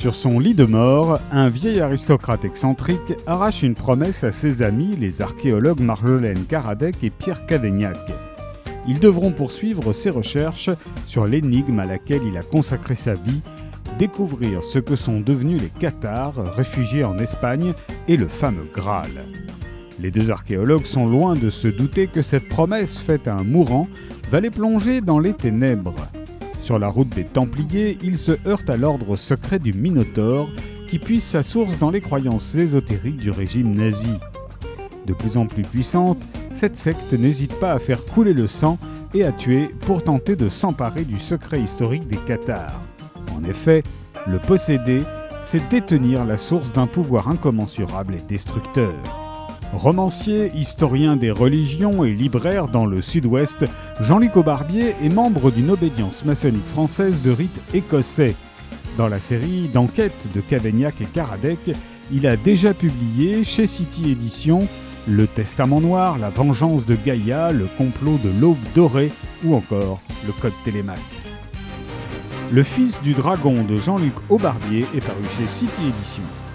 Sur son lit de mort, un vieil aristocrate excentrique arrache une promesse à ses amis, les archéologues Marjolaine Karadec et Pierre Cavaignac. Ils devront poursuivre ses recherches sur l'énigme à laquelle il a consacré sa vie, découvrir ce que sont devenus les Cathares, réfugiés en Espagne, et le fameux Graal. Les deux archéologues sont loin de se douter que cette promesse faite à un mourant va les plonger dans les ténèbres. Sur la route des Templiers, ils se heurtent à l'ordre secret du Minotaure, qui puise sa source dans les croyances ésotériques du régime nazi. De plus en plus puissante, cette secte n'hésite pas à faire couler le sang et à tuer pour tenter de s'emparer du secret historique des Cathares. En effet, le posséder, c'est détenir la source d'un pouvoir incommensurable et destructeur. Romancier, historien des religions et libraire dans le sud-ouest, Jean-Luc Aubarbier est membre d'une obédience maçonnique française de rite écossais. Dans la série d'enquêtes de Cavaignac et Karadec, il a déjà publié chez City Éditions Le Testament Noir, La Vengeance de Gaïa, Le Complot de l'Aube Dorée ou encore Le Code Télémaque. Le fils du dragon de Jean-Luc Aubarbier est paru chez City Éditions.